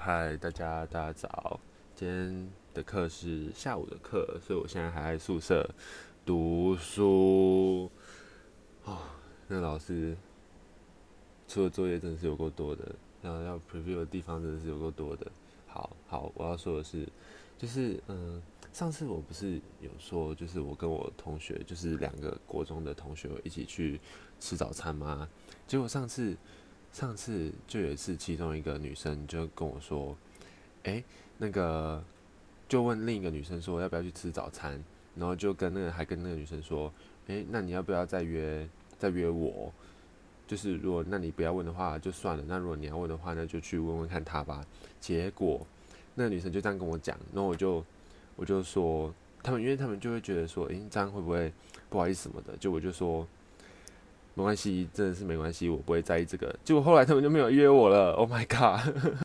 嗨，大家大家早。今天的课是下午的课，所以我现在还在宿舍读书。哦，那老师出的作业真的是有够多的，然后要 preview 的地方真的是有够多的。好好，我要说的是，就是嗯，上次我不是有说，就是我跟我同学，就是两个国中的同学一起去吃早餐吗？结果上次。上次就有一次，其中一个女生就跟我说：“哎，那个，就问另一个女生说要不要去吃早餐，然后就跟那个还跟那个女生说：，哎，那你要不要再约再约我？就是如果那你不要问的话就算了，那如果你要问的话，那就去问问看他吧。结果那个女生就这样跟我讲，然后我就我就说他们，因为他们就会觉得说，哎，这样会不会不好意思什么的？就我就说。”没关系，真的是没关系，我不会在意这个。结果后来他们就没有约我了。Oh my god！